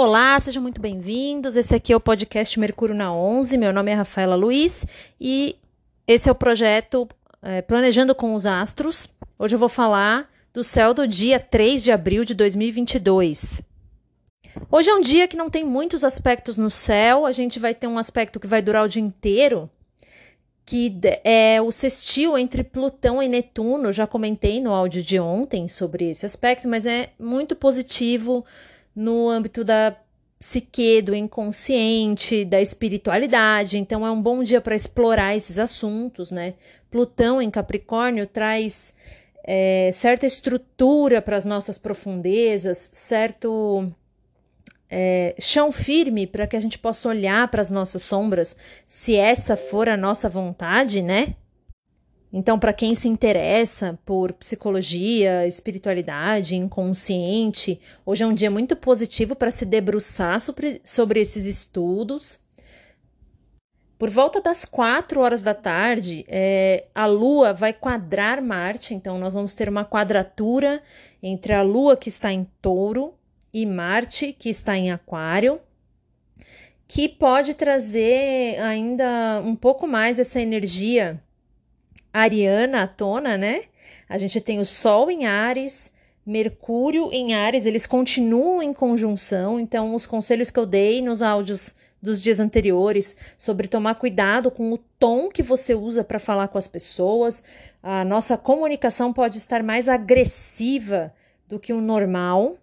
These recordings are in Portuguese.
Olá, sejam muito bem-vindos. Esse aqui é o podcast Mercúrio na 11. Meu nome é Rafaela Luiz e esse é o projeto é, Planejando com os Astros. Hoje eu vou falar do céu do dia 3 de abril de 2022. Hoje é um dia que não tem muitos aspectos no céu, a gente vai ter um aspecto que vai durar o dia inteiro, que é o sextil entre Plutão e Netuno. Já comentei no áudio de ontem sobre esse aspecto, mas é muito positivo no âmbito da psique, do inconsciente, da espiritualidade. Então é um bom dia para explorar esses assuntos, né? Plutão em Capricórnio traz é, certa estrutura para as nossas profundezas, certo é, chão firme para que a gente possa olhar para as nossas sombras, se essa for a nossa vontade, né? Então, para quem se interessa por psicologia, espiritualidade, inconsciente, hoje é um dia muito positivo para se debruçar sobre, sobre esses estudos. Por volta das quatro horas da tarde, é, a Lua vai quadrar Marte, então nós vamos ter uma quadratura entre a Lua que está em touro e Marte que está em Aquário, que pode trazer ainda um pouco mais essa energia ariana à tona, né? A gente tem o Sol em Ares, Mercúrio em Ares, eles continuam em conjunção, então os conselhos que eu dei nos áudios dos dias anteriores sobre tomar cuidado com o tom que você usa para falar com as pessoas. A nossa comunicação pode estar mais agressiva do que o normal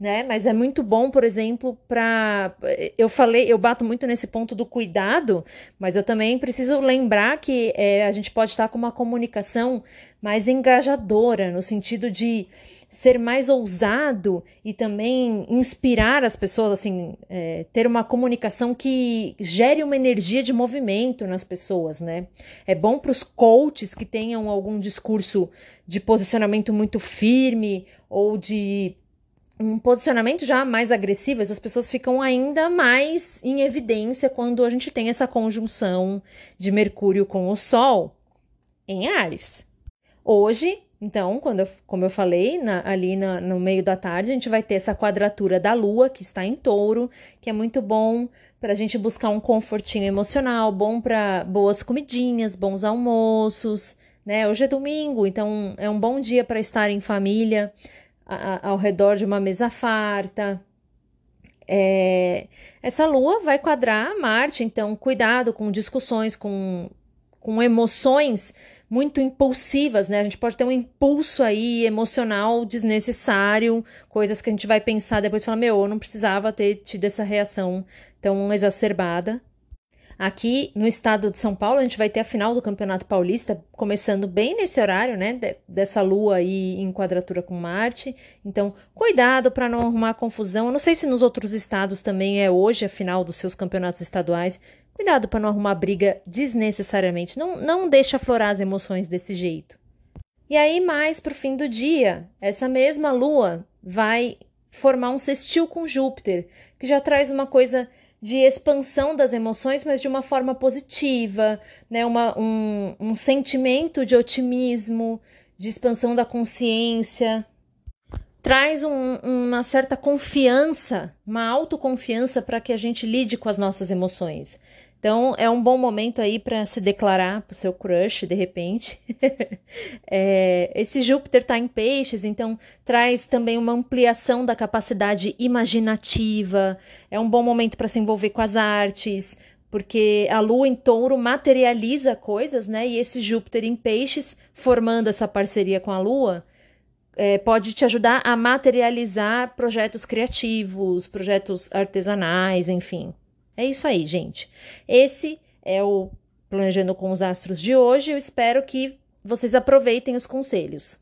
né? Mas é muito bom, por exemplo, para eu falei, eu bato muito nesse ponto do cuidado, mas eu também preciso lembrar que é, a gente pode estar com uma comunicação mais engajadora, no sentido de ser mais ousado e também inspirar as pessoas, assim, é, ter uma comunicação que gere uma energia de movimento nas pessoas, né? É bom para os coaches que tenham algum discurso de posicionamento muito firme ou de um posicionamento já mais agressivo, essas pessoas ficam ainda mais em evidência quando a gente tem essa conjunção de Mercúrio com o Sol em Ares. Hoje, então, quando eu, como eu falei, na, ali na, no meio da tarde, a gente vai ter essa quadratura da Lua, que está em touro, que é muito bom para a gente buscar um confortinho emocional, bom para boas comidinhas, bons almoços. Né? Hoje é domingo, então é um bom dia para estar em família ao redor de uma mesa farta. É, essa lua vai quadrar Marte, então cuidado com discussões, com, com emoções muito impulsivas, né? A gente pode ter um impulso aí emocional desnecessário, coisas que a gente vai pensar depois e falar: meu, eu não precisava ter tido essa reação tão exacerbada. Aqui no estado de São Paulo, a gente vai ter a final do Campeonato Paulista, começando bem nesse horário, né? De, dessa lua aí em quadratura com Marte. Então, cuidado para não arrumar confusão. Eu não sei se nos outros estados também é hoje a final dos seus campeonatos estaduais. Cuidado para não arrumar briga desnecessariamente. Não, não deixe aflorar as emoções desse jeito. E aí, mais para o fim do dia, essa mesma lua vai formar um sextil com Júpiter, que já traz uma coisa de expansão das emoções, mas de uma forma positiva, né? Uma, um, um sentimento de otimismo, de expansão da consciência. Traz um, uma certa confiança, uma autoconfiança para que a gente lide com as nossas emoções. Então, é um bom momento aí para se declarar para o seu crush, de repente. é, esse Júpiter está em peixes, então traz também uma ampliação da capacidade imaginativa. É um bom momento para se envolver com as artes, porque a lua em touro materializa coisas, né? E esse Júpiter em peixes, formando essa parceria com a lua, é, pode te ajudar a materializar projetos criativos, projetos artesanais, enfim. É isso aí, gente. Esse é o Planejando com os Astros de hoje. Eu espero que vocês aproveitem os conselhos.